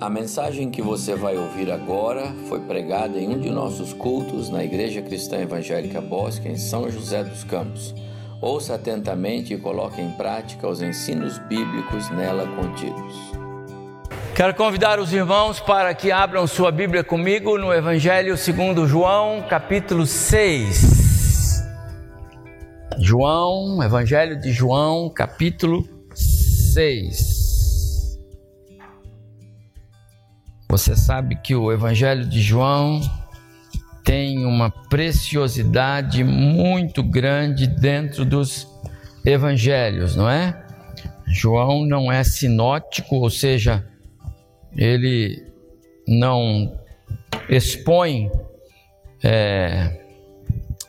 A mensagem que você vai ouvir agora foi pregada em um de nossos cultos na Igreja Cristã Evangélica Bosque, em São José dos Campos. Ouça atentamente e coloque em prática os ensinos bíblicos nela contidos. Quero convidar os irmãos para que abram sua Bíblia comigo no Evangelho segundo João, capítulo 6. João, Evangelho de João, capítulo 6. Você sabe que o Evangelho de João tem uma preciosidade muito grande dentro dos evangelhos, não é? João não é sinótico, ou seja, ele não expõe é,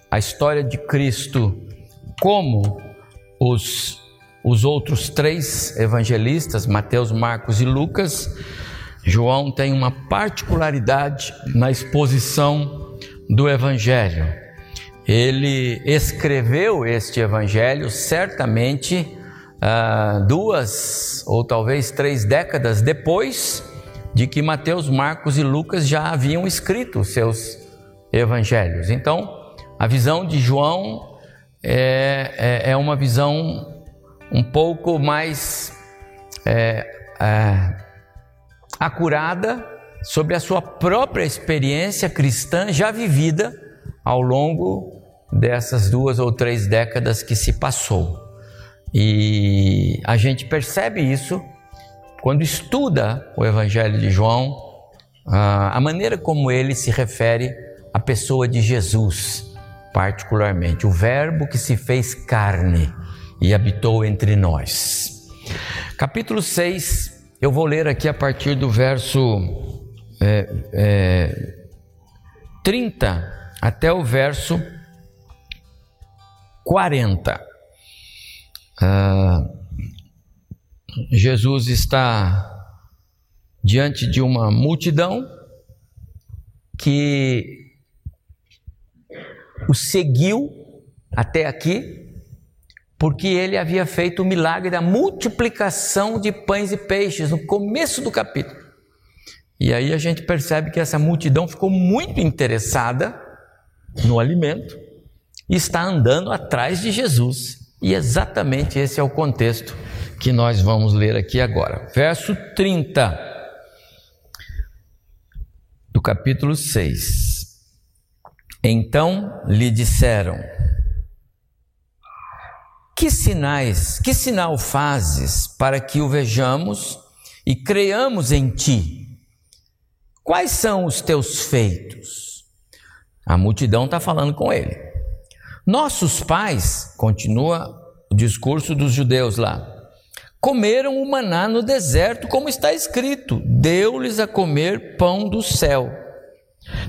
a história de Cristo como os, os outros três evangelistas, Mateus, Marcos e Lucas, João tem uma particularidade na exposição do Evangelho. Ele escreveu este Evangelho certamente ah, duas ou talvez três décadas depois de que Mateus, Marcos e Lucas já haviam escrito seus Evangelhos. Então, a visão de João é, é, é uma visão um pouco mais é, é, acurada sobre a sua própria experiência cristã já vivida ao longo dessas duas ou três décadas que se passou. E a gente percebe isso quando estuda o Evangelho de João, a maneira como ele se refere à pessoa de Jesus, particularmente, o Verbo que se fez carne e habitou entre nós. Capítulo 6, eu vou ler aqui a partir do verso é, é, 30 até o verso 40. Ah, Jesus está diante de uma multidão que o seguiu até aqui porque ele havia feito o milagre da multiplicação de pães e peixes no começo do capítulo. E aí a gente percebe que essa multidão ficou muito interessada no alimento e está andando atrás de Jesus. E exatamente esse é o contexto que nós vamos ler aqui agora. Verso 30 do capítulo 6. Então lhe disseram: que sinais, que sinal fazes para que o vejamos e creiamos em ti? Quais são os teus feitos? A multidão está falando com ele. Nossos pais, continua o discurso dos judeus lá, comeram o maná no deserto, como está escrito: deu-lhes a comer pão do céu.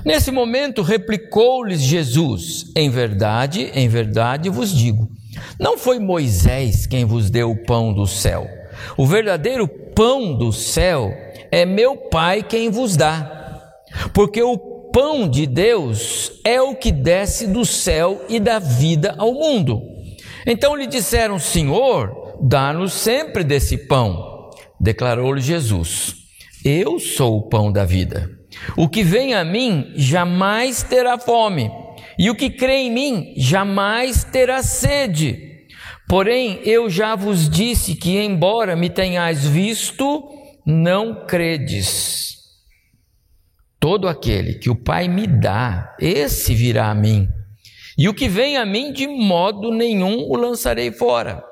Nesse momento, replicou-lhes Jesus: Em verdade, em verdade vos digo não foi Moisés quem vos deu o pão do céu. O verdadeiro pão do céu é meu Pai quem vos dá. Porque o pão de Deus é o que desce do céu e dá vida ao mundo. Então lhe disseram: Senhor, dá-nos sempre desse pão. Declarou-lhe Jesus: Eu sou o pão da vida. O que vem a mim jamais terá fome e o que crê em mim jamais terá sede. Porém, eu já vos disse que, embora me tenhais visto, não credes. Todo aquele que o Pai me dá, esse virá a mim. E o que vem a mim, de modo nenhum o lançarei fora.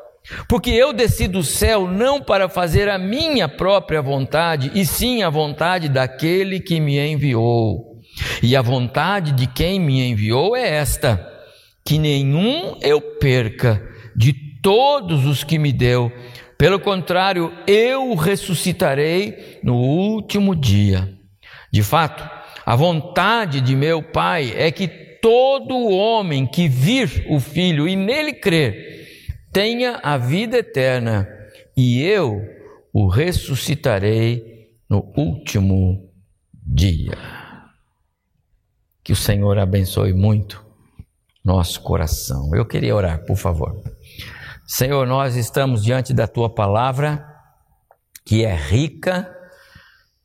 Porque eu desci do céu não para fazer a minha própria vontade, e sim a vontade daquele que me enviou. E a vontade de quem me enviou é esta: que nenhum eu perca de todos os que me deu. Pelo contrário, eu o ressuscitarei no último dia. De fato, a vontade de meu Pai é que todo homem que vir o Filho e nele crer tenha a vida eterna, e eu o ressuscitarei no último dia. Que o Senhor abençoe muito nosso coração. Eu queria orar, por favor. Senhor, nós estamos diante da tua palavra, que é rica,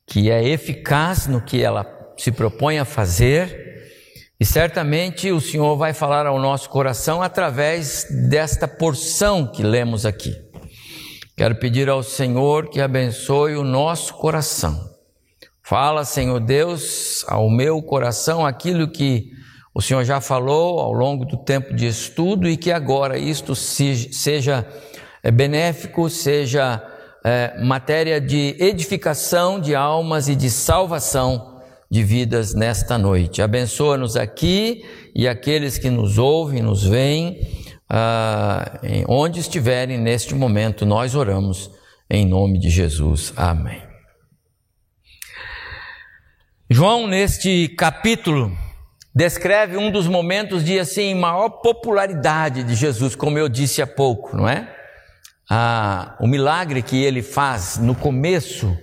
que é eficaz no que ela se propõe a fazer, e certamente o Senhor vai falar ao nosso coração através desta porção que lemos aqui. Quero pedir ao Senhor que abençoe o nosso coração. Fala, Senhor Deus, ao meu coração aquilo que o Senhor já falou ao longo do tempo de estudo e que agora isto seja é, benéfico, seja é, matéria de edificação de almas e de salvação de vidas nesta noite. Abençoa-nos aqui e aqueles que nos ouvem, nos veem, ah, onde estiverem neste momento, nós oramos em nome de Jesus. Amém. João, neste capítulo, descreve um dos momentos de assim maior popularidade de Jesus, como eu disse há pouco, não é? Ah, o milagre que ele faz no começo,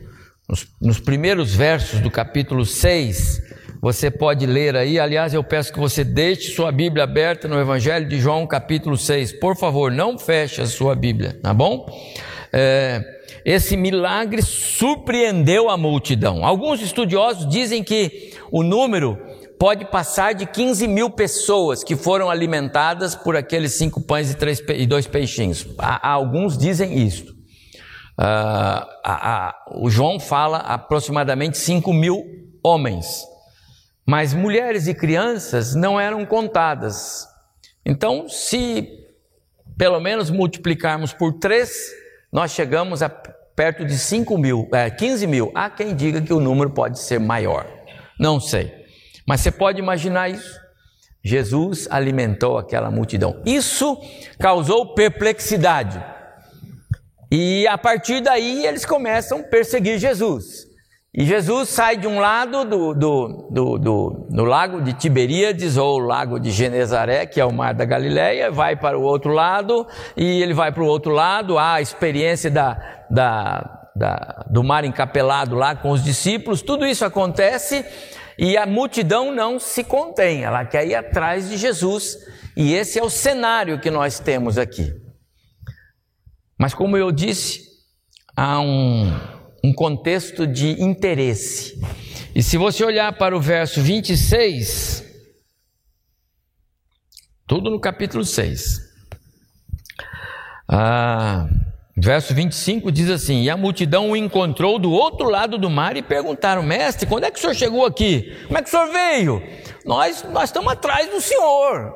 nos, nos primeiros versos do capítulo 6, você pode ler aí. Aliás, eu peço que você deixe sua Bíblia aberta no Evangelho de João, capítulo 6. Por favor, não feche a sua Bíblia, tá bom? É, esse milagre surpreendeu a multidão. Alguns estudiosos dizem que o número pode passar de 15 mil pessoas que foram alimentadas por aqueles cinco pães e, três, e dois peixinhos. Há, alguns dizem isso. Uh, o João fala aproximadamente 5 mil homens, mas mulheres e crianças não eram contadas. Então, se pelo menos multiplicarmos por três, nós chegamos a perto de 5 mil, é, 15 mil. Há quem diga que o número pode ser maior. Não sei. Mas você pode imaginar isso? Jesus alimentou aquela multidão. Isso causou perplexidade. E a partir daí eles começam a perseguir Jesus. E Jesus sai de um lado do, do, do, do, do lago de Tiberíades ou lago de Genezaré, que é o mar da Galileia, vai para o outro lado e ele vai para o outro lado. Há a experiência da, da, da, do mar encapelado lá com os discípulos. Tudo isso acontece e a multidão não se contém, ela quer ir atrás de Jesus. E esse é o cenário que nós temos aqui. Mas como eu disse, há um um contexto de interesse. E se você olhar para o verso 26, tudo no capítulo 6. Ah, verso 25 diz assim: E a multidão o encontrou do outro lado do mar e perguntaram: Mestre, quando é que o senhor chegou aqui? Como é que o senhor veio? Nós, nós estamos atrás do senhor.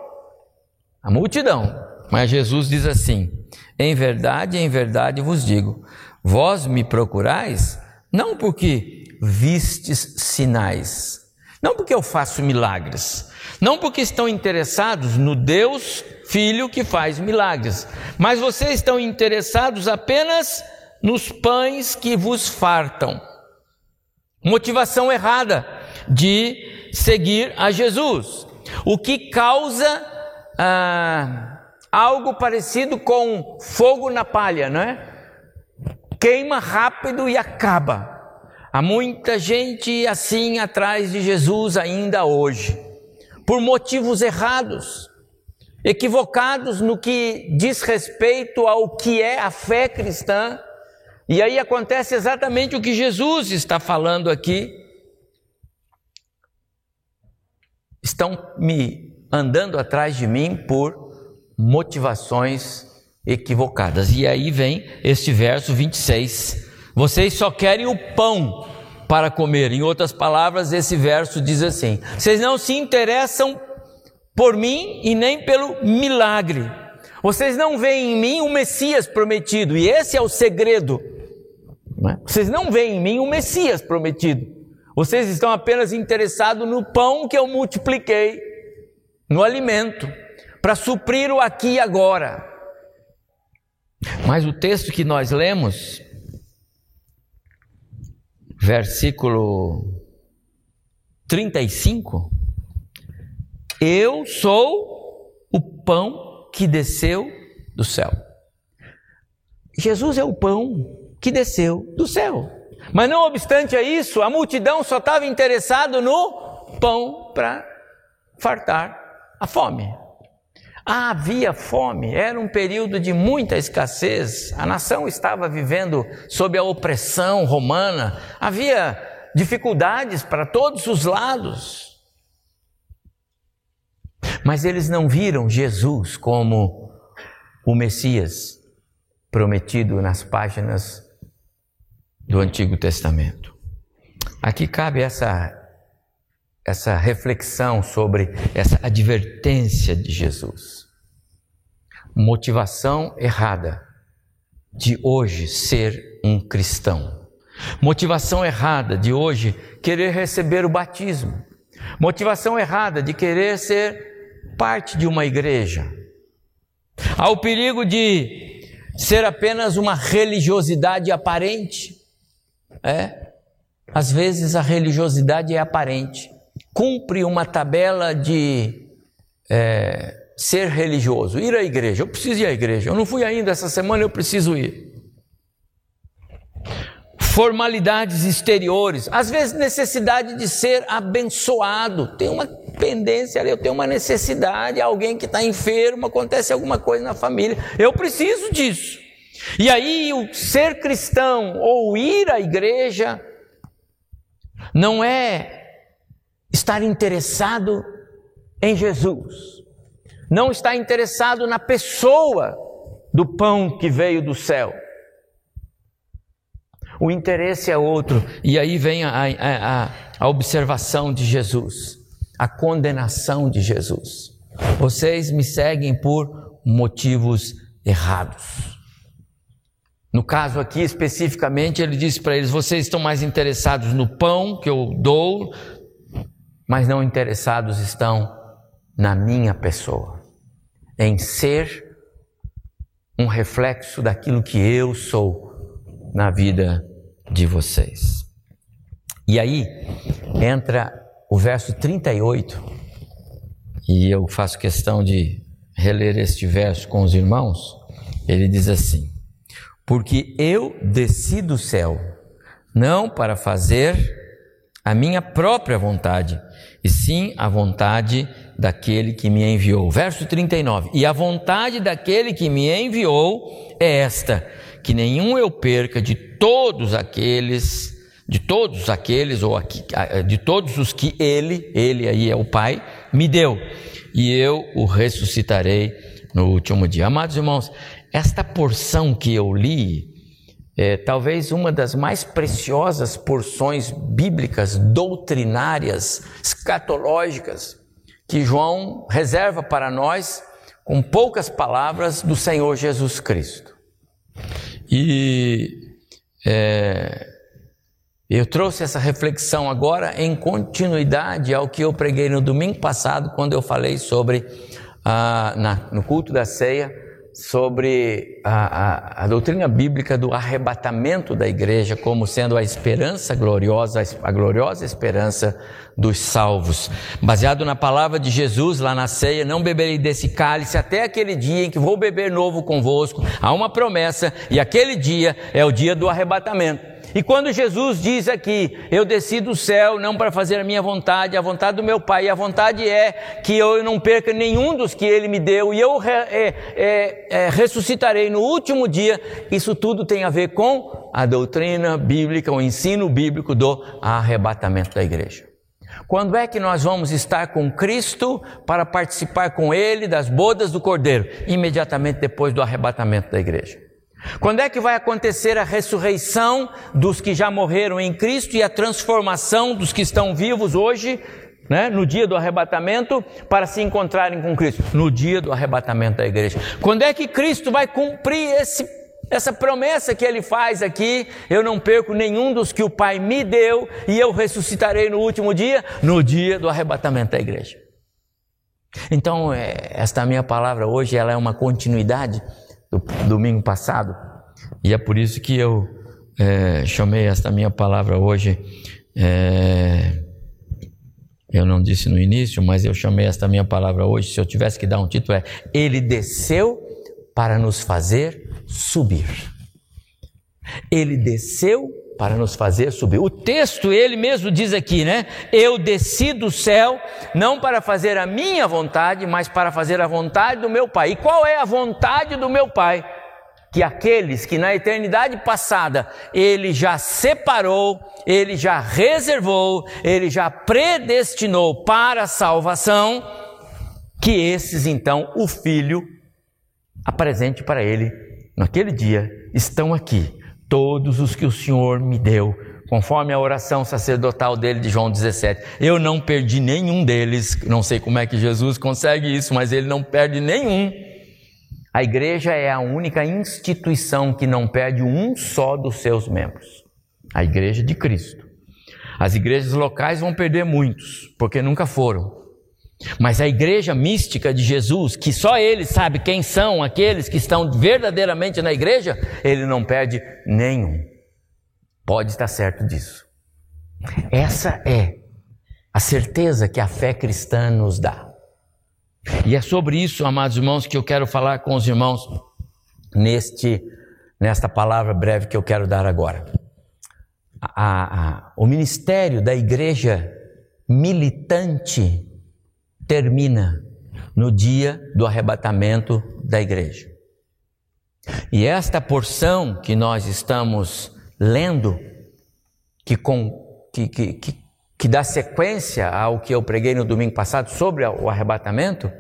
A multidão. Mas Jesus diz assim: Em verdade, em verdade vos digo Vós me procurais não porque vistes sinais, não porque eu faço milagres, não porque estão interessados no Deus Filho que faz milagres, mas vocês estão interessados apenas nos pães que vos fartam. Motivação errada de seguir a Jesus, o que causa ah, algo parecido com fogo na palha, não é? Queima rápido e acaba. Há muita gente assim atrás de Jesus ainda hoje, por motivos errados, equivocados no que diz respeito ao que é a fé cristã. E aí acontece exatamente o que Jesus está falando aqui. Estão me andando atrás de mim por motivações equivocadas. E aí vem este verso 26. Vocês só querem o pão para comer. Em outras palavras, esse verso diz assim: Vocês não se interessam por mim e nem pelo milagre. Vocês não veem em mim o Messias prometido. E esse é o segredo. É? Vocês não veem em mim o Messias prometido. Vocês estão apenas interessados no pão que eu multipliquei, no alimento, para suprir o aqui e agora. Mas o texto que nós lemos, versículo 35, eu sou o pão que desceu do céu. Jesus é o pão que desceu do céu. Mas não obstante a isso, a multidão só estava interessada no pão para fartar a fome. Havia fome, era um período de muita escassez, a nação estava vivendo sob a opressão romana, havia dificuldades para todos os lados. Mas eles não viram Jesus como o Messias prometido nas páginas do Antigo Testamento. Aqui cabe essa essa reflexão sobre essa advertência de Jesus. Motivação errada de hoje ser um cristão. Motivação errada de hoje querer receber o batismo. Motivação errada de querer ser parte de uma igreja. Há o perigo de ser apenas uma religiosidade aparente. É, às vezes a religiosidade é aparente, cumpre uma tabela de é, ser religioso, ir à igreja. Eu preciso ir à igreja. Eu não fui ainda essa semana, eu preciso ir. Formalidades exteriores, às vezes necessidade de ser abençoado. Tem uma pendência ali, eu tenho uma necessidade, alguém que está enfermo, acontece alguma coisa na família. Eu preciso disso. E aí, o ser cristão ou ir à igreja não é estar interessado em Jesus, não está interessado na pessoa do pão que veio do céu. O interesse é outro, e aí vem a, a, a observação de Jesus, a condenação de Jesus. Vocês me seguem por motivos errados. No caso aqui especificamente, ele disse para eles: vocês estão mais interessados no pão que eu dou, mas não interessados estão na minha pessoa, em ser um reflexo daquilo que eu sou na vida de vocês. E aí entra o verso 38, e eu faço questão de reler este verso com os irmãos. Ele diz assim: porque eu desci do céu, não para fazer a minha própria vontade, e sim a vontade daquele que me enviou. Verso 39. E a vontade daquele que me enviou é esta: que nenhum eu perca de todos aqueles, de todos aqueles, ou aqui, de todos os que ele, ele aí é o Pai, me deu, e eu o ressuscitarei no último dia. Amados irmãos, esta porção que eu li é talvez uma das mais preciosas porções bíblicas, doutrinárias, escatológicas, que João reserva para nós com poucas palavras do Senhor Jesus Cristo. E é, eu trouxe essa reflexão agora em continuidade ao que eu preguei no domingo passado, quando eu falei sobre, ah, na, no culto da ceia, sobre a, a, a, doutrina bíblica do arrebatamento da igreja como sendo a esperança gloriosa, a gloriosa esperança dos salvos. Baseado na palavra de Jesus lá na ceia, não beberei desse cálice até aquele dia em que vou beber novo convosco. Há uma promessa e aquele dia é o dia do arrebatamento. E quando Jesus diz aqui, eu desci do céu não para fazer a minha vontade, a vontade do meu Pai, e a vontade é que eu não perca nenhum dos que Ele me deu, e eu é, é, é, ressuscitarei no último dia, isso tudo tem a ver com a doutrina bíblica, o ensino bíblico do arrebatamento da igreja. Quando é que nós vamos estar com Cristo para participar com Ele das bodas do Cordeiro? Imediatamente depois do arrebatamento da igreja. Quando é que vai acontecer a ressurreição dos que já morreram em Cristo e a transformação dos que estão vivos hoje, né, no dia do arrebatamento, para se encontrarem com Cristo? No dia do arrebatamento da igreja. Quando é que Cristo vai cumprir esse, essa promessa que ele faz aqui? Eu não perco nenhum dos que o Pai me deu e eu ressuscitarei no último dia? No dia do arrebatamento da igreja. Então, é, esta minha palavra hoje ela é uma continuidade do domingo passado, e é por isso que eu é, chamei esta minha palavra hoje. É, eu não disse no início, mas eu chamei esta minha palavra hoje. Se eu tivesse que dar um título, é Ele desceu para nos fazer subir. Ele desceu para nos fazer subir. O texto, ele mesmo diz aqui, né? Eu desci do céu não para fazer a minha vontade, mas para fazer a vontade do meu Pai. E qual é a vontade do meu Pai? que aqueles que na eternidade passada ele já separou, ele já reservou, ele já predestinou para a salvação, que esses então o Filho apresente para ele naquele dia estão aqui todos os que o Senhor me deu, conforme a oração sacerdotal dele de João 17. Eu não perdi nenhum deles, não sei como é que Jesus consegue isso, mas ele não perde nenhum. A igreja é a única instituição que não perde um só dos seus membros. A igreja de Cristo. As igrejas locais vão perder muitos, porque nunca foram. Mas a igreja mística de Jesus, que só ele sabe quem são aqueles que estão verdadeiramente na igreja, ele não perde nenhum. Pode estar certo disso. Essa é a certeza que a fé cristã nos dá. E é sobre isso, amados irmãos, que eu quero falar com os irmãos neste nesta palavra breve que eu quero dar agora. A, a, o ministério da igreja militante termina no dia do arrebatamento da igreja. E esta porção que nós estamos lendo, que, com, que, que, que que dá sequência ao que eu preguei no domingo passado sobre o arrebatamento,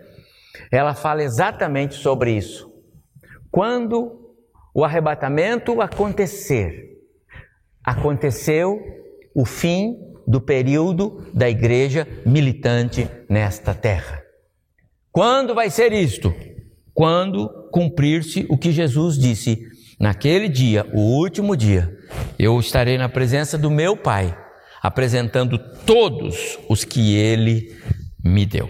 ela fala exatamente sobre isso. Quando o arrebatamento acontecer, aconteceu o fim do período da igreja militante nesta terra. Quando vai ser isto? Quando cumprir-se o que Jesus disse: naquele dia, o último dia, eu estarei na presença do meu Pai apresentando todos os que ele me deu.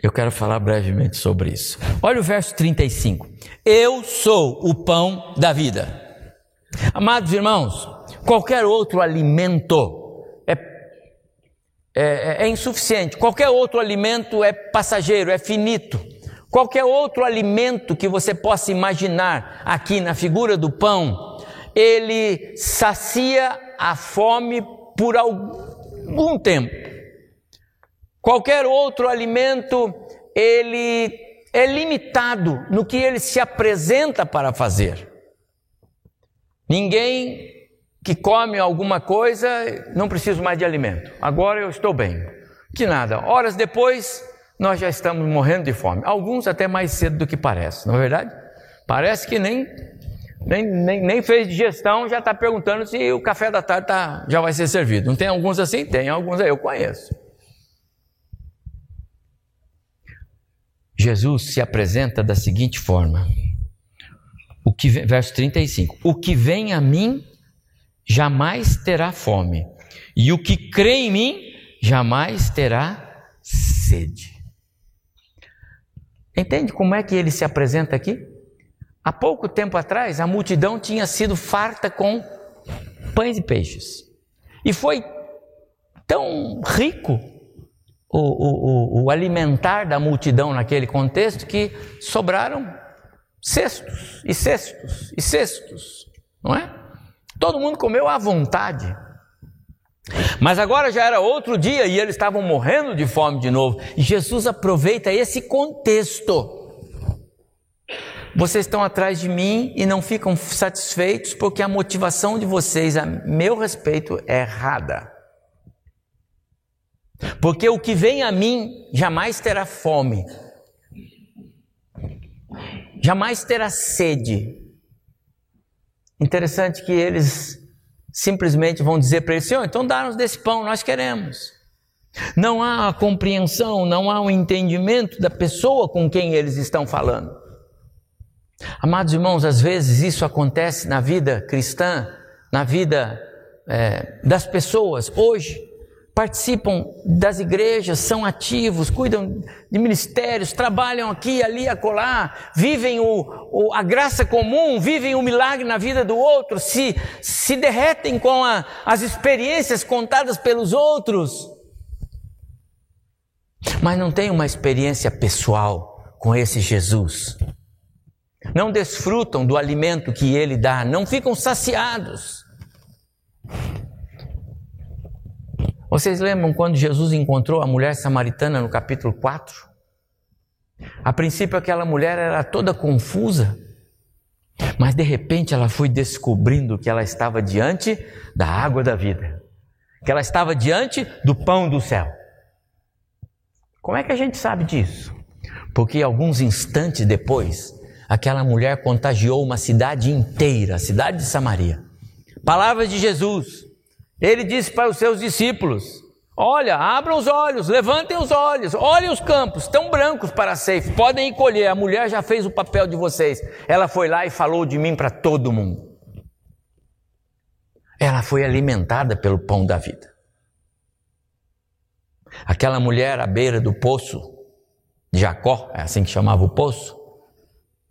Eu quero falar brevemente sobre isso. Olha o verso 35. Eu sou o pão da vida. Amados irmãos, qualquer outro alimento é, é, é insuficiente, qualquer outro alimento é passageiro, é finito. Qualquer outro alimento que você possa imaginar aqui na figura do pão, ele sacia a fome por algum tempo. Qualquer outro alimento, ele é limitado no que ele se apresenta para fazer. Ninguém que come alguma coisa, não preciso mais de alimento. Agora eu estou bem. Que nada. Horas depois, nós já estamos morrendo de fome. Alguns até mais cedo do que parece, não é verdade? Parece que nem nem, nem, nem fez digestão, já está perguntando se o café da tarde tá, já vai ser servido. Não tem alguns assim? Tem, alguns aí eu conheço. Jesus se apresenta da seguinte forma: o que, verso 35: O que vem a mim jamais terá fome, e o que crê em mim jamais terá sede. Entende como é que ele se apresenta aqui? Há pouco tempo atrás, a multidão tinha sido farta com pães e peixes. E foi tão rico o, o, o, alimentar da multidão naquele contexto que sobraram cestos e cestos e cestos, não é? Todo mundo comeu à vontade. Mas agora já era outro dia e eles estavam morrendo de fome de novo. E Jesus aproveita esse contexto vocês estão atrás de mim e não ficam satisfeitos porque a motivação de vocês a meu respeito é errada. Porque o que vem a mim jamais terá fome, jamais terá sede. Interessante que eles simplesmente vão dizer para ele: Senhor, então dá-nos desse pão, nós queremos. Não há a compreensão, não há o um entendimento da pessoa com quem eles estão falando. Amados irmãos, às vezes isso acontece na vida cristã, na vida é, das pessoas hoje. Participam das igrejas, são ativos, cuidam de ministérios, trabalham aqui, ali, acolá, vivem o, o, a graça comum, vivem o milagre na vida do outro, se, se derretem com a, as experiências contadas pelos outros, mas não tem uma experiência pessoal com esse Jesus não desfrutam do alimento que ele dá, não ficam saciados. Vocês lembram quando Jesus encontrou a mulher samaritana no capítulo 4? A princípio, aquela mulher era toda confusa, Mas de repente ela foi descobrindo que ela estava diante da água da vida, que ela estava diante do pão do céu. Como é que a gente sabe disso? Porque alguns instantes depois, aquela mulher contagiou uma cidade inteira, a cidade de Samaria. Palavras de Jesus. Ele disse para os seus discípulos: Olha, abram os olhos, levantem os olhos, olhem os campos, estão brancos para a ceifa, podem colher. A mulher já fez o papel de vocês. Ela foi lá e falou de mim para todo mundo. Ela foi alimentada pelo pão da vida. Aquela mulher à beira do poço de Jacó, é assim que chamava o poço.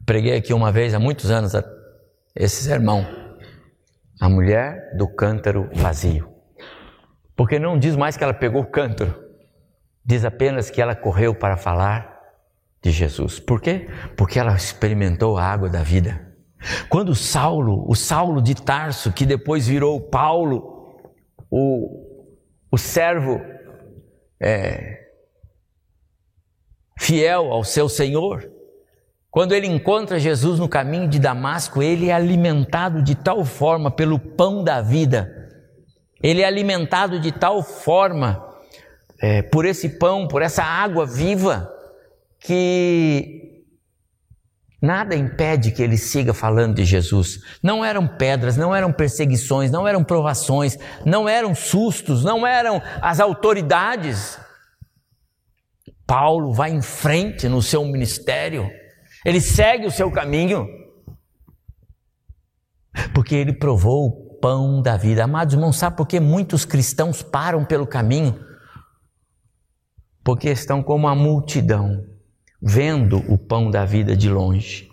Preguei aqui uma vez há muitos anos esse sermão. A mulher do cântaro vazio. Porque não diz mais que ela pegou o cântaro, diz apenas que ela correu para falar de Jesus. Por quê? Porque ela experimentou a água da vida. Quando Saulo, o Saulo de Tarso, que depois virou Paulo, o, o servo é, fiel ao seu Senhor, quando ele encontra Jesus no caminho de Damasco, ele é alimentado de tal forma pelo pão da vida ele é alimentado de tal forma é, por esse pão, por essa água viva, que nada impede que ele siga falando de Jesus. Não eram pedras, não eram perseguições, não eram provações, não eram sustos, não eram as autoridades. Paulo vai em frente no seu ministério, ele segue o seu caminho, porque ele provou pão da vida. Amados irmãos, sabe por que muitos cristãos param pelo caminho? Porque estão como a multidão, vendo o pão da vida de longe,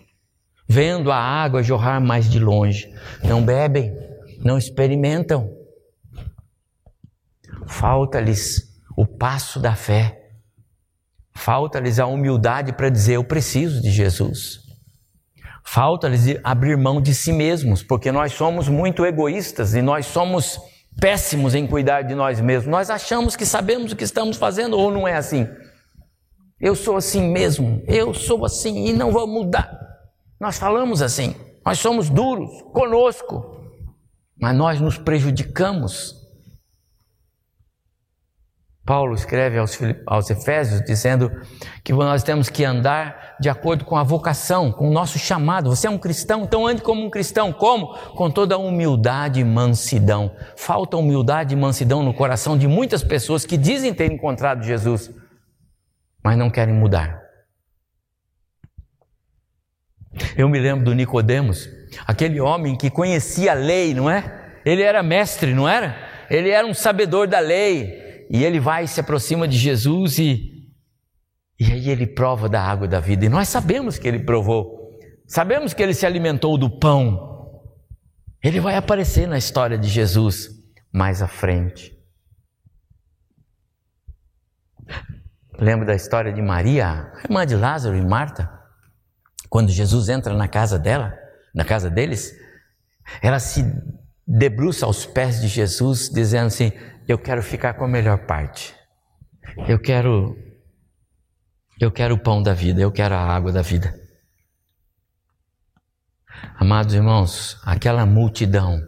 vendo a água jorrar mais de longe. Não bebem, não experimentam. Falta-lhes o passo da fé. Falta-lhes a humildade para dizer: Eu preciso de Jesus. Falta-lhes abrir mão de si mesmos, porque nós somos muito egoístas e nós somos péssimos em cuidar de nós mesmos. Nós achamos que sabemos o que estamos fazendo ou não é assim. Eu sou assim mesmo, eu sou assim e não vou mudar. Nós falamos assim, nós somos duros conosco, mas nós nos prejudicamos Paulo escreve aos, aos, Efésios dizendo que nós temos que andar de acordo com a vocação, com o nosso chamado. Você é um cristão, então ande como um cristão. Como? Com toda humildade e mansidão. Falta humildade e mansidão no coração de muitas pessoas que dizem ter encontrado Jesus, mas não querem mudar. Eu me lembro do Nicodemos, aquele homem que conhecia a lei, não é? Ele era mestre, não era? Ele era um sabedor da lei e ele vai se aproxima de Jesus e, e aí ele prova da água da vida. E nós sabemos que ele provou, sabemos que ele se alimentou do pão. Ele vai aparecer na história de Jesus mais à frente. Lembra da história de Maria, irmã de Lázaro e Marta? Quando Jesus entra na casa dela, na casa deles, ela se debruça aos pés de Jesus, dizendo assim: eu quero ficar com a melhor parte. Eu quero eu quero o pão da vida, eu quero a água da vida. Amados irmãos, aquela multidão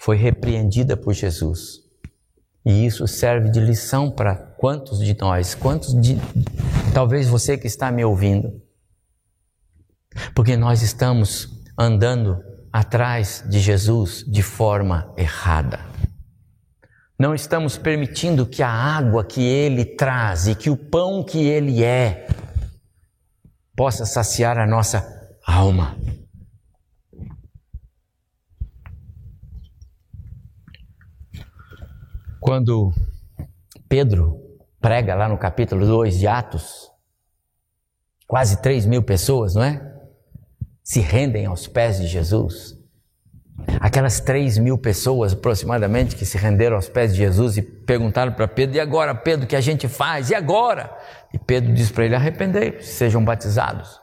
foi repreendida por Jesus. E isso serve de lição para quantos de nós, quantos de talvez você que está me ouvindo. Porque nós estamos andando atrás de Jesus de forma errada. Não estamos permitindo que a água que Ele traz e que o pão que Ele é possa saciar a nossa alma. Quando Pedro prega lá no capítulo 2 de Atos, quase 3 mil pessoas, não é? Se rendem aos pés de Jesus. Aquelas três mil pessoas aproximadamente que se renderam aos pés de Jesus e perguntaram para Pedro: e agora, Pedro, o que a gente faz? E agora? E Pedro disse para ele: arrependei, sejam batizados.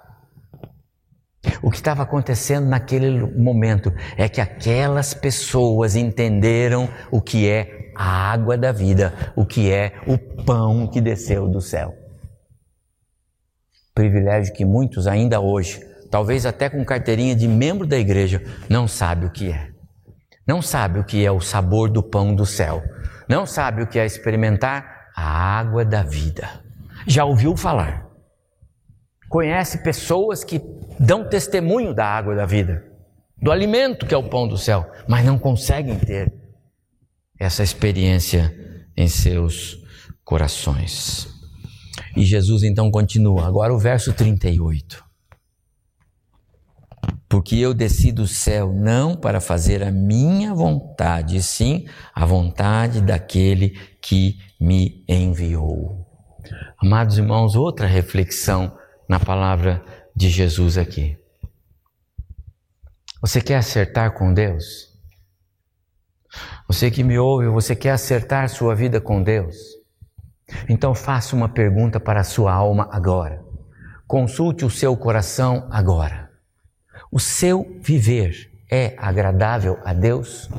O que estava acontecendo naquele momento é que aquelas pessoas entenderam o que é a água da vida, o que é o pão que desceu do céu. Privilégio que muitos ainda hoje talvez até com carteirinha de membro da igreja, não sabe o que é. Não sabe o que é o sabor do pão do céu. Não sabe o que é experimentar a água da vida. Já ouviu falar? Conhece pessoas que dão testemunho da água da vida, do alimento que é o pão do céu, mas não conseguem ter essa experiência em seus corações. E Jesus então continua, agora o verso 38. Porque eu desci do céu não para fazer a minha vontade, sim a vontade daquele que me enviou. Amados irmãos, outra reflexão na palavra de Jesus aqui. Você quer acertar com Deus? Você que me ouve, você quer acertar sua vida com Deus? Então faça uma pergunta para a sua alma agora. Consulte o seu coração agora. O seu viver é agradável a Deus?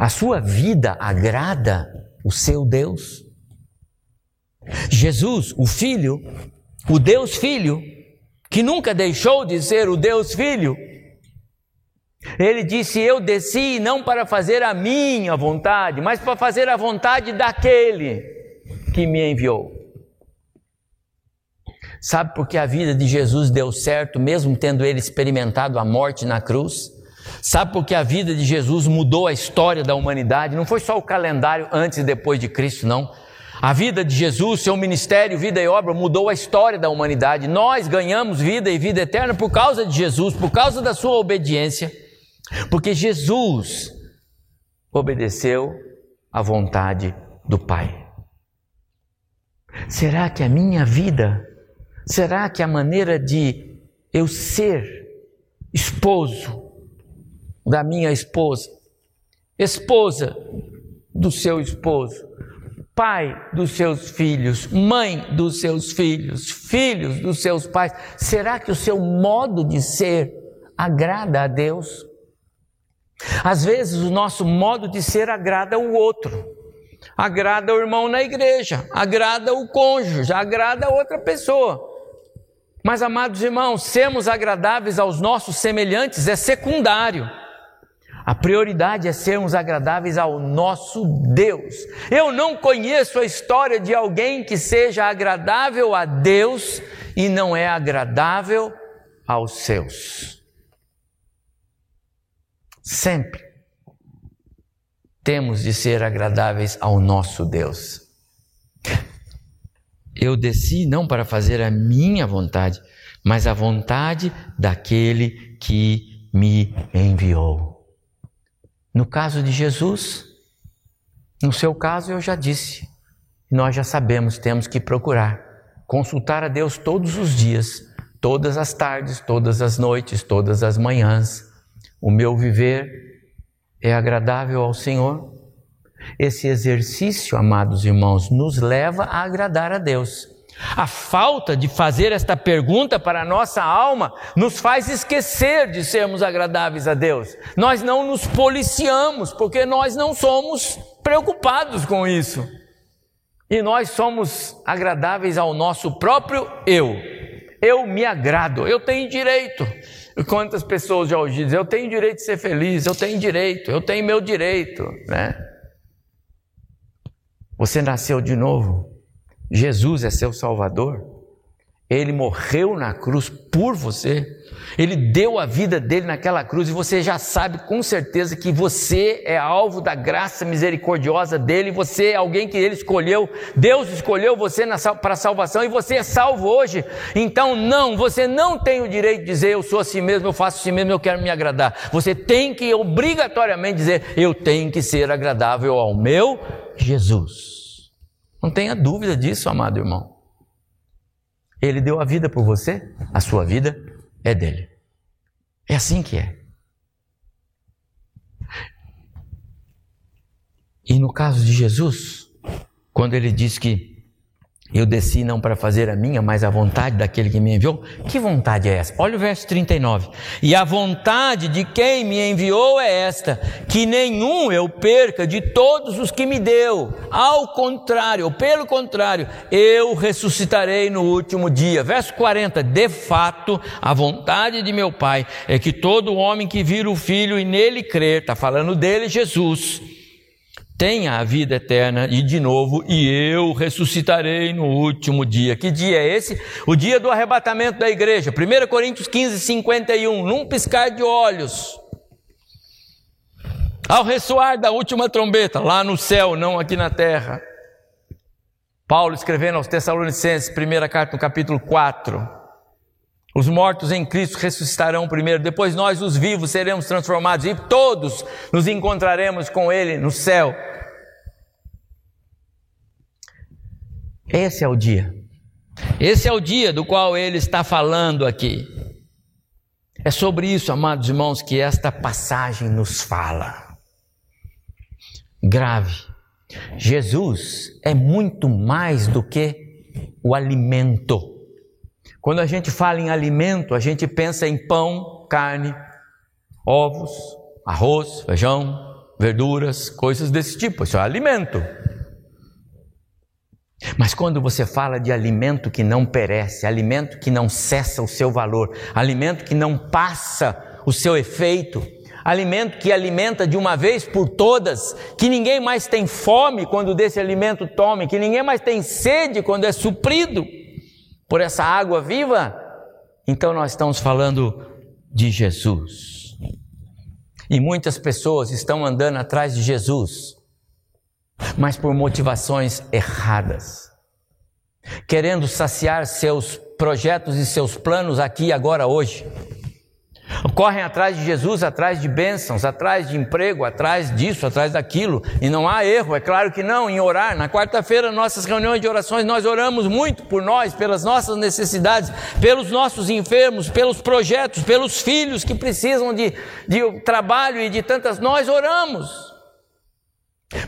A sua vida agrada o seu Deus? Jesus, o Filho, o Deus Filho, que nunca deixou de ser o Deus Filho, ele disse: Eu desci não para fazer a minha vontade, mas para fazer a vontade daquele que me enviou. Sabe por que a vida de Jesus deu certo, mesmo tendo ele experimentado a morte na cruz? Sabe por que a vida de Jesus mudou a história da humanidade? Não foi só o calendário antes e depois de Cristo, não. A vida de Jesus, seu ministério, vida e obra mudou a história da humanidade. Nós ganhamos vida e vida eterna por causa de Jesus, por causa da sua obediência. Porque Jesus obedeceu à vontade do Pai. Será que a minha vida, será que a maneira de eu ser esposo da minha esposa, esposa do seu esposo, pai dos seus filhos, mãe dos seus filhos, filhos dos seus pais, será que o seu modo de ser agrada a Deus? Às vezes o nosso modo de ser agrada o outro, agrada o irmão na igreja, agrada o cônjuge, agrada outra pessoa. Mas, amados irmãos, sermos agradáveis aos nossos semelhantes é secundário. A prioridade é sermos agradáveis ao nosso Deus. Eu não conheço a história de alguém que seja agradável a Deus e não é agradável aos seus. Sempre temos de ser agradáveis ao nosso Deus. Eu desci não para fazer a minha vontade, mas a vontade daquele que me enviou. No caso de Jesus, no seu caso eu já disse, nós já sabemos, temos que procurar consultar a Deus todos os dias, todas as tardes, todas as noites, todas as manhãs. O meu viver é agradável ao Senhor? Esse exercício, amados irmãos, nos leva a agradar a Deus. A falta de fazer esta pergunta para a nossa alma nos faz esquecer de sermos agradáveis a Deus. Nós não nos policiamos, porque nós não somos preocupados com isso. E nós somos agradáveis ao nosso próprio eu. Eu me agrado, eu tenho direito. Quantas pessoas já hoje dizem, eu tenho direito de ser feliz, eu tenho direito, eu tenho meu direito, né? Você nasceu de novo. Jesus é seu Salvador, ele morreu na cruz por você, ele deu a vida dele naquela cruz e você já sabe com certeza que você é alvo da graça misericordiosa dele, você é alguém que ele escolheu, Deus escolheu você para a salvação e você é salvo hoje. Então, não, você não tem o direito de dizer eu sou assim mesmo, eu faço assim mesmo, eu quero me agradar. Você tem que obrigatoriamente dizer eu tenho que ser agradável ao meu Jesus. Não tenha dúvida disso, amado irmão. Ele deu a vida por você, a sua vida é dele. É assim que é. E no caso de Jesus, quando ele diz que Eu desci não para fazer a minha, mas a vontade daquele que me enviou. Que vontade é essa? Olha o verso 39. E a vontade de quem me enviou é esta: que nenhum eu perca de todos os que me deu. Ao contrário, pelo contrário, eu ressuscitarei no último dia. Verso 40. De fato, a vontade de meu Pai é que todo homem que vira o Filho e nele crer, está falando dele, Jesus tenha a vida eterna e de novo, e eu ressuscitarei no último dia. Que dia é esse? O dia do arrebatamento da igreja. 1 Coríntios 15, 51. Num piscar de olhos. Ao ressoar da última trombeta, lá no céu, não aqui na terra. Paulo escrevendo aos Tessalonicenses, primeira carta no capítulo 4. Os mortos em Cristo ressuscitarão primeiro, depois nós, os vivos, seremos transformados e todos nos encontraremos com Ele no céu. Esse é o dia. Esse é o dia do qual Ele está falando aqui. É sobre isso, amados irmãos, que esta passagem nos fala. Grave. Jesus é muito mais do que o alimento. Quando a gente fala em alimento, a gente pensa em pão, carne, ovos, arroz, feijão, verduras, coisas desse tipo. Isso é alimento. Mas quando você fala de alimento que não perece, alimento que não cessa o seu valor, alimento que não passa o seu efeito, alimento que alimenta de uma vez por todas, que ninguém mais tem fome quando desse alimento tome, que ninguém mais tem sede quando é suprido por essa água viva, então nós estamos falando de Jesus. E muitas pessoas estão andando atrás de Jesus, mas por motivações erradas, querendo saciar seus projetos e seus planos aqui, agora, hoje Correm atrás de Jesus, atrás de bênçãos, atrás de emprego, atrás disso, atrás daquilo. E não há erro, é claro que não, em orar. Na quarta-feira, nossas reuniões de orações, nós oramos muito por nós, pelas nossas necessidades, pelos nossos enfermos, pelos projetos, pelos filhos que precisam de, de trabalho e de tantas. Nós oramos.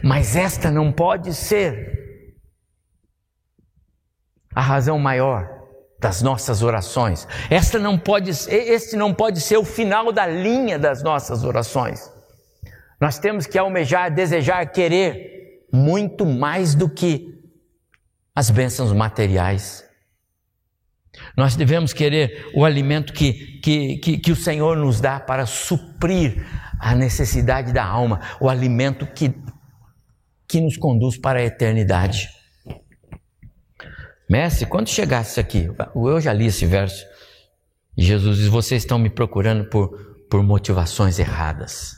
Mas esta não pode ser a razão maior das nossas orações. Esta não pode, este não pode ser o final da linha das nossas orações. Nós temos que almejar, desejar, querer muito mais do que as bênçãos materiais. Nós devemos querer o alimento que, que, que, que o Senhor nos dá para suprir a necessidade da alma, o alimento que, que nos conduz para a eternidade. Mestre, quando chegasse aqui, eu já li esse verso. Jesus diz: Vocês estão me procurando por, por motivações erradas.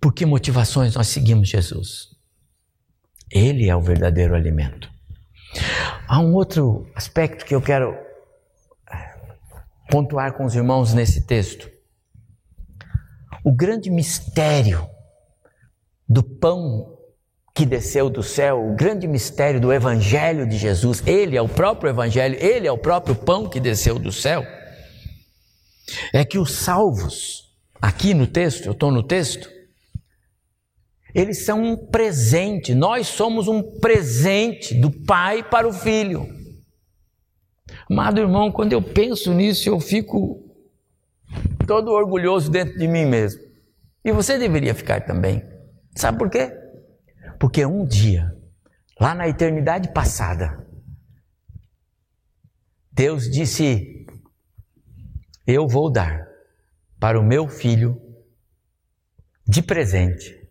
Por que motivações nós seguimos Jesus? Ele é o verdadeiro alimento. Há um outro aspecto que eu quero eh, pontuar com os irmãos nesse texto. O grande mistério do pão que desceu do céu, o grande mistério do Evangelho de Jesus, ele é o próprio Evangelho, ele é o próprio pão que desceu do céu, é que os salvos, aqui no texto, eu estou no texto, eles são um presente, nós somos um presente do Pai para o Filho. Amado irmão, quando eu penso nisso, eu fico todo orgulhoso dentro de mim mesmo. E você deveria ficar também. Sabe por quê? Porque um dia, lá na eternidade passada, Deus disse: Eu vou dar para o meu filho de presente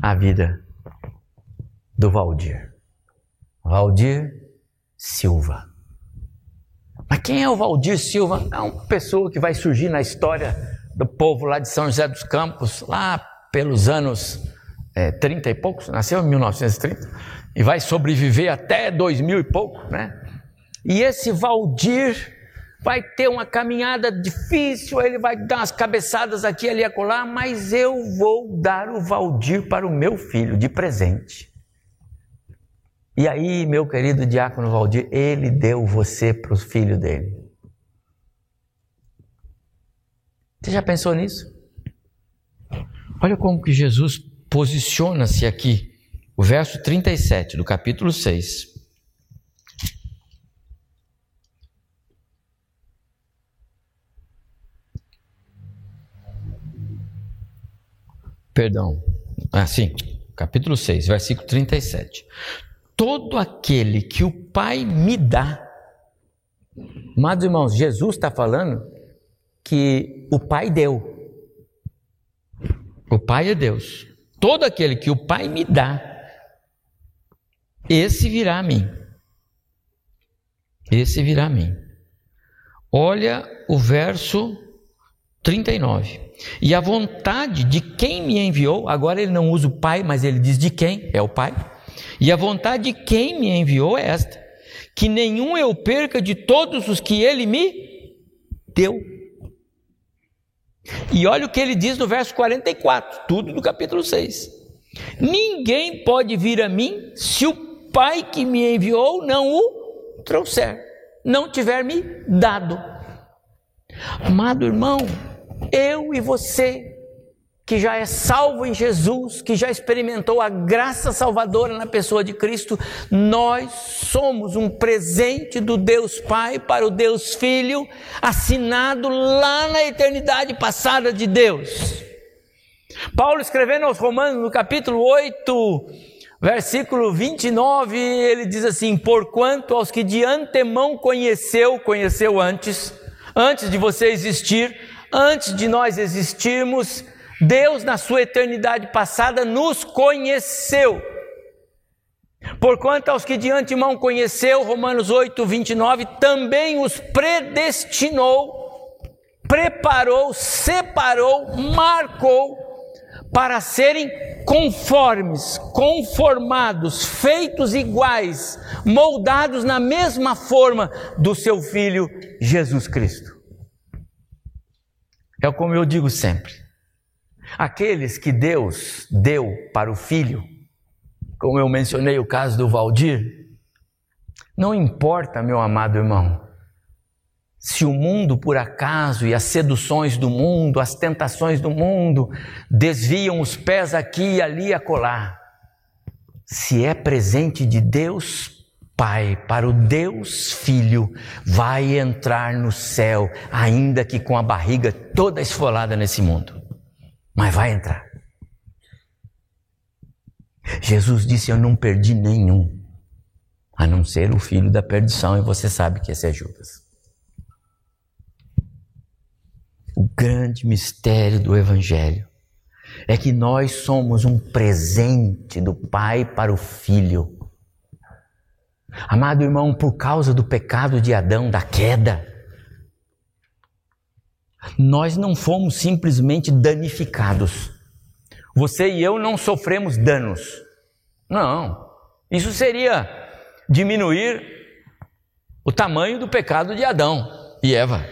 a vida do Valdir. Valdir Silva. Mas quem é o Valdir Silva? É uma pessoa que vai surgir na história do povo lá de São José dos Campos, lá pelos anos é, 30 e poucos, nasceu em 1930, e vai sobreviver até 2000 e pouco, né? E esse Valdir vai ter uma caminhada difícil, ele vai dar umas cabeçadas aqui, ali acolá, mas eu vou dar o Valdir para o meu filho de presente. E aí, meu querido diácono Valdir, ele deu você para o filho dele. Você já pensou nisso? Olha como que Jesus posiciona-se aqui o verso 37 do capítulo 6. Perdão, ah, sim, capítulo 6, versículo 37. Todo aquele que o Pai me dá, amados irmãos, Jesus está falando que o Pai deu. O Pai é Deus. Todo aquele que o Pai me dá, esse virá a mim. Esse virá a mim. Olha o verso 39. E a vontade de quem me enviou, agora ele não usa o Pai, mas ele diz de quem? É o Pai. E a vontade de quem me enviou é esta: que nenhum eu perca de todos os que ele me deu. E olha o que ele diz no verso 44, tudo do capítulo 6. Ninguém pode vir a mim se o Pai que me enviou não o trouxer, não tiver me dado. Amado irmão, eu e você, que já é salvo em Jesus, que já experimentou a graça salvadora na pessoa de Cristo, nós somos um presente do Deus Pai para o Deus Filho, assinado lá na eternidade passada de Deus. Paulo escrevendo aos Romanos no capítulo 8, versículo 29, ele diz assim: Porquanto aos que de antemão conheceu, conheceu antes, antes de você existir, antes de nós existirmos, Deus, na sua eternidade passada, nos conheceu. Porquanto aos que de antemão conheceu, Romanos 8, 29, também os predestinou, preparou, separou, marcou, para serem conformes, conformados, feitos iguais, moldados na mesma forma do seu Filho Jesus Cristo. É como eu digo sempre: aqueles que Deus deu para o filho, como eu mencionei o caso do Valdir, não importa, meu amado irmão, se o mundo por acaso e as seduções do mundo, as tentações do mundo desviam os pés aqui e ali a colar, se é presente de Deus, Pai, para o Deus Filho, vai entrar no céu, ainda que com a barriga toda esfolada nesse mundo. Mas vai entrar. Jesus disse: Eu não perdi nenhum, a não ser o filho da perdição, e você sabe que esse é Judas. O grande mistério do Evangelho é que nós somos um presente do Pai para o Filho Amado irmão, por causa do pecado de Adão, da queda, nós não fomos simplesmente danificados. Você e eu não sofremos danos. Não. Isso seria diminuir o tamanho do pecado de Adão e Eva.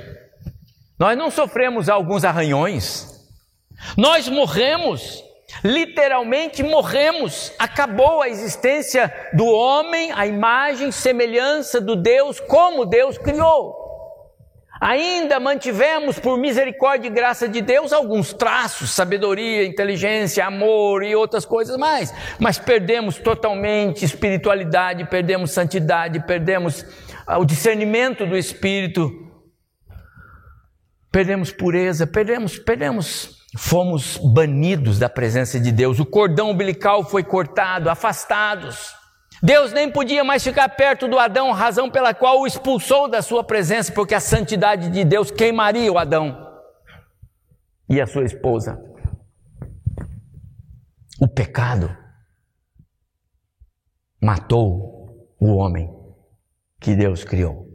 Nós não sofremos alguns arranhões. Nós morremos Literalmente morremos, acabou a existência do homem, a imagem, semelhança do Deus, como Deus criou. Ainda mantivemos, por misericórdia e graça de Deus, alguns traços, sabedoria, inteligência, amor e outras coisas mais, mas perdemos totalmente espiritualidade, perdemos santidade, perdemos ah, o discernimento do Espírito, perdemos pureza, perdemos, perdemos. Fomos banidos da presença de Deus, o cordão umbilical foi cortado, afastados. Deus nem podia mais ficar perto do Adão, razão pela qual o expulsou da sua presença, porque a santidade de Deus queimaria o Adão e a sua esposa. O pecado matou o homem que Deus criou.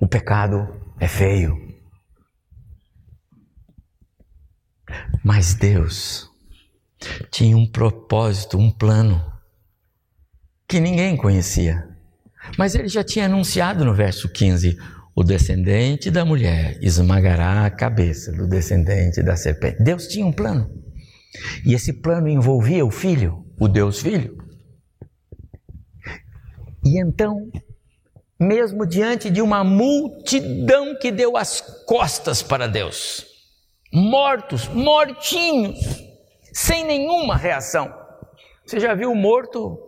O pecado é feio. Mas Deus tinha um propósito, um plano que ninguém conhecia. Mas ele já tinha anunciado no verso 15: o descendente da mulher esmagará a cabeça do descendente da serpente. Deus tinha um plano. E esse plano envolvia o filho, o Deus Filho. E então, mesmo diante de uma multidão que deu as costas para Deus, mortos, mortinhos. Sem nenhuma reação. Você já viu o morto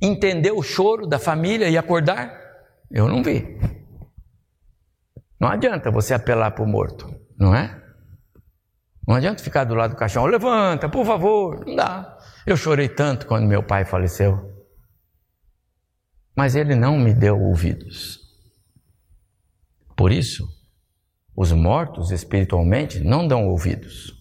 entender o choro da família e acordar? Eu não vi. Não adianta você apelar para o morto, não é? Não adianta ficar do lado do caixão, levanta, por favor. Não dá. Eu chorei tanto quando meu pai faleceu. Mas ele não me deu ouvidos. Por isso, os mortos espiritualmente não dão ouvidos.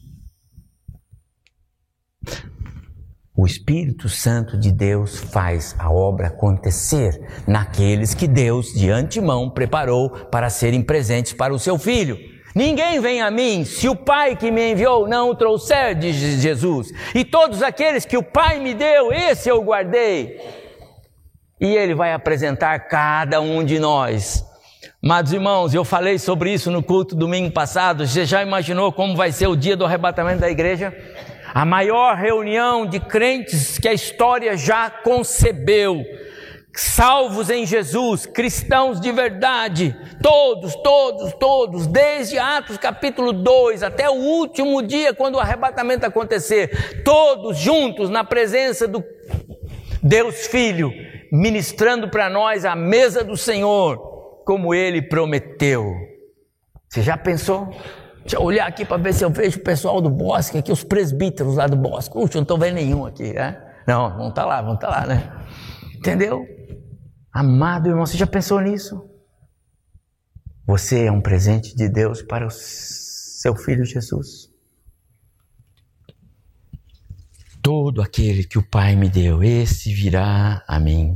O Espírito Santo de Deus faz a obra acontecer naqueles que Deus de antemão preparou para serem presentes para o seu filho. Ninguém vem a mim se o Pai que me enviou não o trouxer, diz Jesus. E todos aqueles que o Pai me deu, esse eu guardei. E ele vai apresentar cada um de nós. Amados irmãos, eu falei sobre isso no culto domingo passado. Você já imaginou como vai ser o dia do arrebatamento da igreja? A maior reunião de crentes que a história já concebeu, salvos em Jesus, cristãos de verdade, todos, todos, todos, desde Atos capítulo 2 até o último dia, quando o arrebatamento acontecer, todos juntos na presença do Deus Filho, ministrando para nós a mesa do Senhor, como ele prometeu. Você já pensou? Deixa eu olhar aqui para ver se eu vejo o pessoal do bosque, aqui, os presbíteros lá do bosque. Puxa, não estou vendo nenhum aqui, né? Não, não está lá, não está lá, né? Entendeu? Amado irmão, você já pensou nisso? Você é um presente de Deus para o seu filho Jesus. Todo aquele que o Pai me deu, esse virá a mim.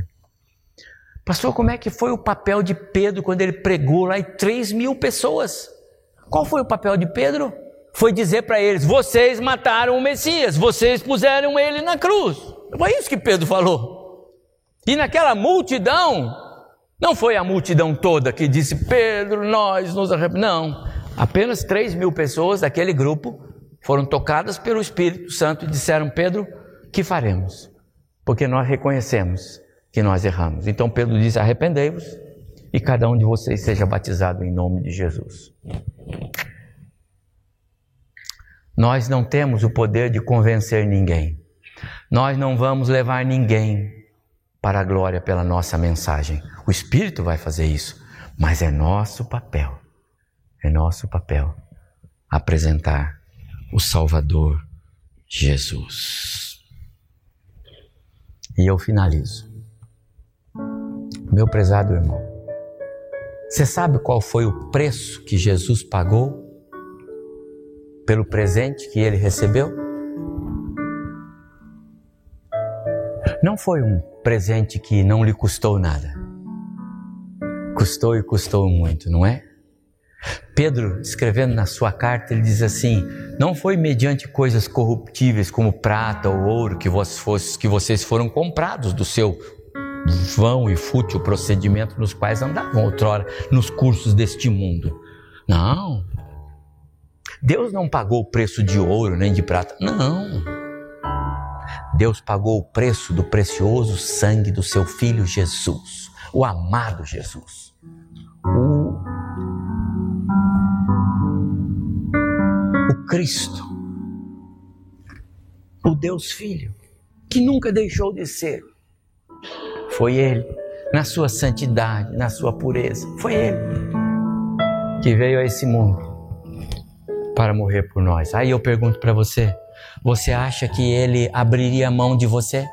Pastor, como é que foi o papel de Pedro quando ele pregou lá e três mil pessoas? Qual foi o papel de Pedro? Foi dizer para eles: vocês mataram o Messias, vocês puseram ele na cruz. Foi isso que Pedro falou. E naquela multidão, não foi a multidão toda que disse: Pedro, nós nos arrependemos. Não, apenas 3 mil pessoas daquele grupo foram tocadas pelo Espírito Santo e disseram: Pedro, que faremos? Porque nós reconhecemos que nós erramos. Então Pedro diz: arrependei-vos e cada um de vocês seja batizado em nome de Jesus. Nós não temos o poder de convencer ninguém. Nós não vamos levar ninguém para a glória pela nossa mensagem. O Espírito vai fazer isso, mas é nosso papel, é nosso papel apresentar o Salvador Jesus. E eu finalizo. Meu prezado irmão, você sabe qual foi o preço que Jesus pagou pelo presente que ele recebeu? Não foi um presente que não lhe custou nada. Custou e custou muito, não é? Pedro, escrevendo na sua carta, ele diz assim: Não foi mediante coisas corruptíveis como prata ou ouro que, vocês foram comprados do seu vão e fútil procedimento nos quais andavam outrora nos cursos deste mundo. Não. Deus não pagou o preço de ouro nem de prata. Não. Deus pagou o preço do precioso sangue do seu filho Jesus, o amado Jesus. O, o Cristo. O Deus Filho, que nunca deixou de ser foi Ele, na sua santidade, na sua pureza. Foi Ele que veio a esse mundo para morrer por nós. Aí eu pergunto para você: você acha que Ele abriria a mão de você?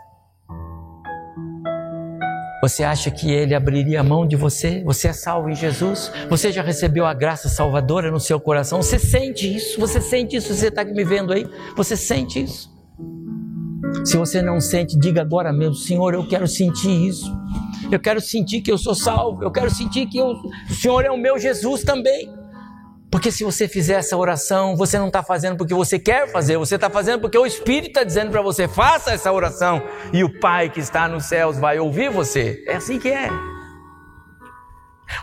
Você acha que Ele abriria a mão de você? Você é salvo em Jesus? Você já recebeu a graça salvadora no seu coração? Você sente isso? Você sente isso? Você está me vendo aí? Você sente isso? Se você não sente, diga agora mesmo: Senhor, eu quero sentir isso. Eu quero sentir que eu sou salvo. Eu quero sentir que eu, o Senhor é o meu Jesus também. Porque se você fizer essa oração, você não está fazendo porque você quer fazer, você está fazendo porque o Espírito está dizendo para você: faça essa oração e o Pai que está nos céus vai ouvir você. É assim que é.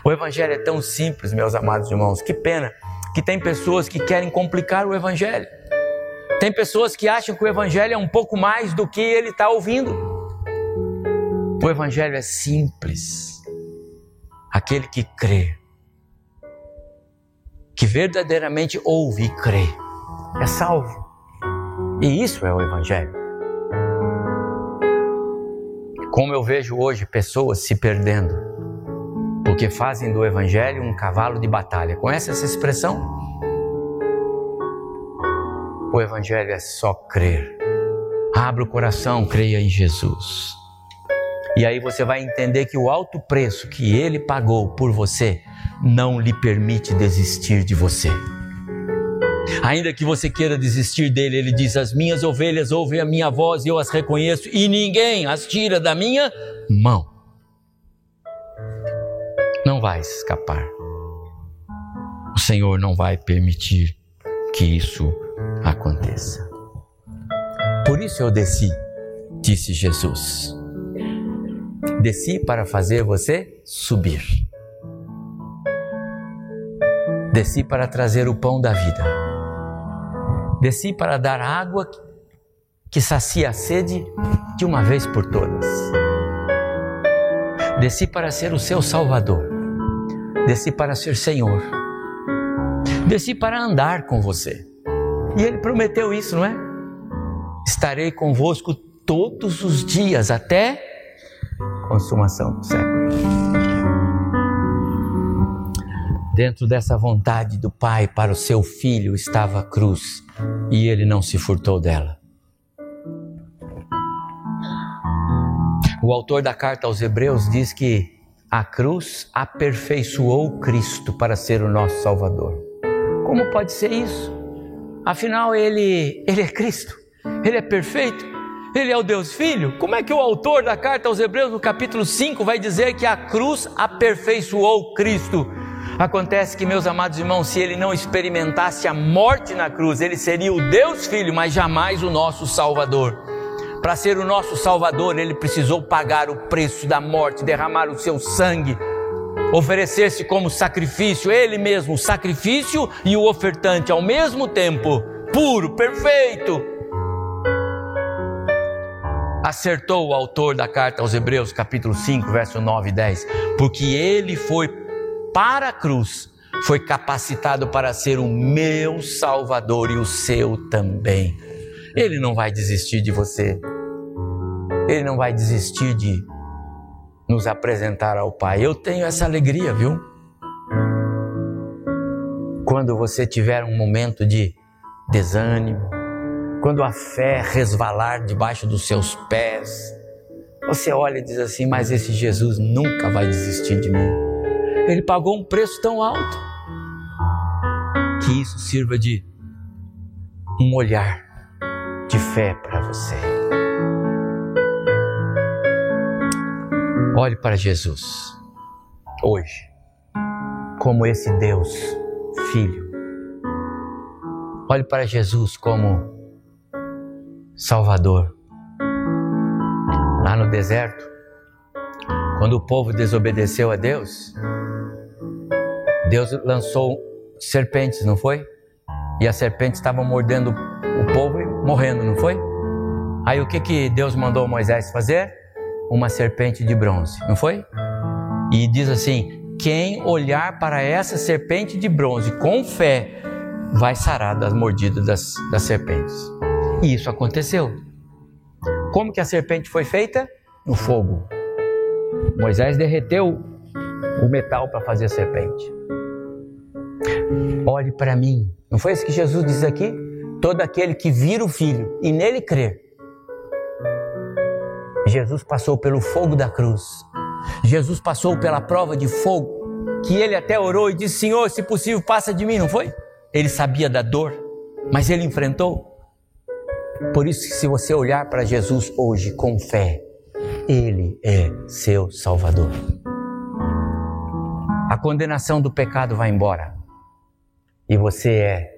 O Evangelho é tão simples, meus amados irmãos. Que pena que tem pessoas que querem complicar o Evangelho. Tem pessoas que acham que o Evangelho é um pouco mais do que ele está ouvindo. O Evangelho é simples. Aquele que crê, que verdadeiramente ouve e crê, é salvo. E isso é o Evangelho. Como eu vejo hoje pessoas se perdendo, porque fazem do Evangelho um cavalo de batalha. Conhece essa expressão? O Evangelho é só crer. Abra o coração, creia em Jesus. E aí você vai entender que o alto preço que ele pagou por você não lhe permite desistir de você. Ainda que você queira desistir dele, ele diz: As minhas ovelhas ouvem a minha voz e eu as reconheço, e ninguém as tira da minha mão. Não vai escapar. O Senhor não vai permitir que isso aconteça. Por isso eu desci, disse Jesus. Desci para fazer você subir. Desci para trazer o pão da vida. Desci para dar água que sacia a sede de uma vez por todas. Desci para ser o seu Salvador. Desci para ser Senhor. Desci para andar com você. E ele prometeu isso, não é? Estarei convosco todos os dias até consumação do século. Dentro dessa vontade do Pai para o seu filho estava a cruz e ele não se furtou dela. O autor da carta aos Hebreus diz que a cruz aperfeiçoou Cristo para ser o nosso Salvador. Como pode ser isso? Afinal, ele, ele é Cristo, ele é perfeito, ele é o Deus Filho. Como é que o autor da carta aos Hebreus, no capítulo 5, vai dizer que a cruz aperfeiçoou Cristo? Acontece que, meus amados irmãos, se ele não experimentasse a morte na cruz, ele seria o Deus Filho, mas jamais o nosso Salvador. Para ser o nosso Salvador, ele precisou pagar o preço da morte, derramar o seu sangue oferecer-se como sacrifício, ele mesmo, o sacrifício e o ofertante ao mesmo tempo, puro, perfeito. Acertou o autor da carta aos Hebreus, capítulo 5, verso 9 e 10, porque ele foi para a cruz, foi capacitado para ser o meu Salvador e o seu também. Ele não vai desistir de você. Ele não vai desistir de nos apresentar ao Pai. Eu tenho essa alegria, viu? Quando você tiver um momento de desânimo, quando a fé resvalar debaixo dos seus pés, você olha e diz assim: Mas esse Jesus nunca vai desistir de mim. Ele pagou um preço tão alto que isso sirva de um olhar de fé para você. Olhe para Jesus hoje, como esse Deus Filho. Olhe para Jesus como Salvador. Lá no deserto, quando o povo desobedeceu a Deus, Deus lançou serpentes, não foi? E as serpentes estavam mordendo o povo e morrendo, não foi? Aí o que, que Deus mandou Moisés fazer? Uma serpente de bronze, não foi? E diz assim: quem olhar para essa serpente de bronze com fé vai sarar das mordidas das, das serpentes. E isso aconteceu. Como que a serpente foi feita? No fogo. Moisés derreteu o metal para fazer a serpente. Olhe para mim. Não foi isso que Jesus diz aqui? Todo aquele que vira o Filho e nele crer Jesus passou pelo fogo da cruz. Jesus passou pela prova de fogo, que ele até orou e disse: Senhor, se possível, passa de mim, não foi? Ele sabia da dor, mas ele enfrentou. Por isso, se você olhar para Jesus hoje com fé, ele é seu Salvador. A condenação do pecado vai embora e você é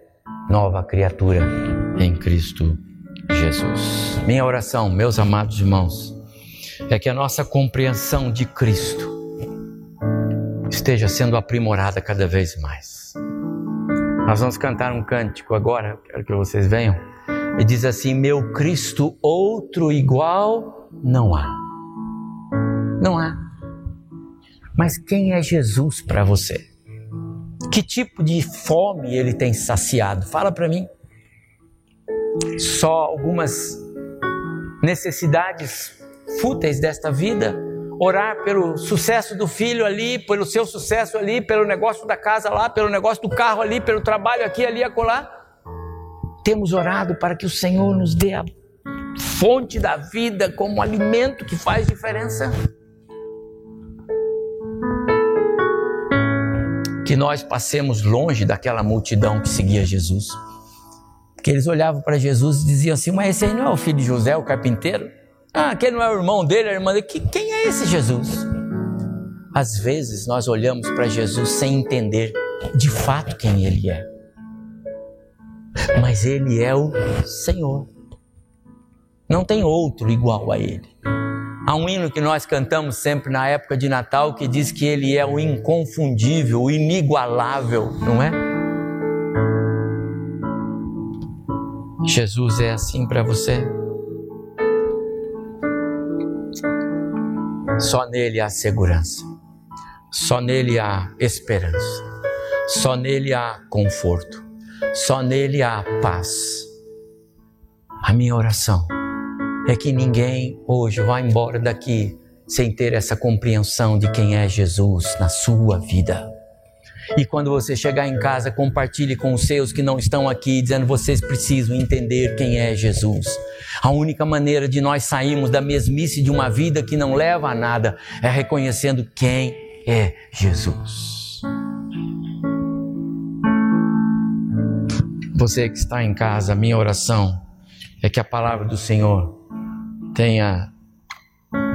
nova criatura em Cristo Jesus. Minha oração, meus amados irmãos, é que a nossa compreensão de Cristo esteja sendo aprimorada cada vez mais. Nós vamos cantar um cântico agora, quero que vocês venham, e diz assim: Meu Cristo, outro igual não há. Não há. Mas quem é Jesus para você? Que tipo de fome ele tem saciado? Fala para mim. só algumas necessidades fúteis desta vida, orar pelo sucesso do filho ali, pelo seu sucesso ali, pelo negócio da casa lá, pelo negócio do carro ali, pelo trabalho aqui, ali, acolá. Temos orado para que o Senhor nos dê a fonte da vida como alimento que faz diferença. Que nós passemos longe daquela multidão que seguia Jesus. Porque eles olhavam para Jesus e diziam assim: Mas esse aí não é o filho de José, o carpinteiro? Ah, aquele não é o irmão dele, a irmã dele. Quem é esse Jesus? Às vezes nós olhamos para Jesus sem entender de fato quem ele é. Mas ele é o Senhor. Não tem outro igual a ele. Há um hino que nós cantamos sempre na época de Natal que diz que ele é o inconfundível, o inigualável, não é? Jesus é assim para você? Só nele há segurança, só nele há esperança, só nele há conforto, só nele há paz. A minha oração é que ninguém hoje vá embora daqui sem ter essa compreensão de quem é Jesus na sua vida. E quando você chegar em casa, compartilhe com os seus que não estão aqui, dizendo vocês precisam entender quem é Jesus. A única maneira de nós sairmos da mesmice de uma vida que não leva a nada é reconhecendo quem é Jesus. Você que está em casa, minha oração é que a palavra do Senhor tenha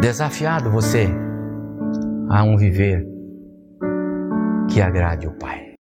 desafiado você a um viver que agrade o Pai.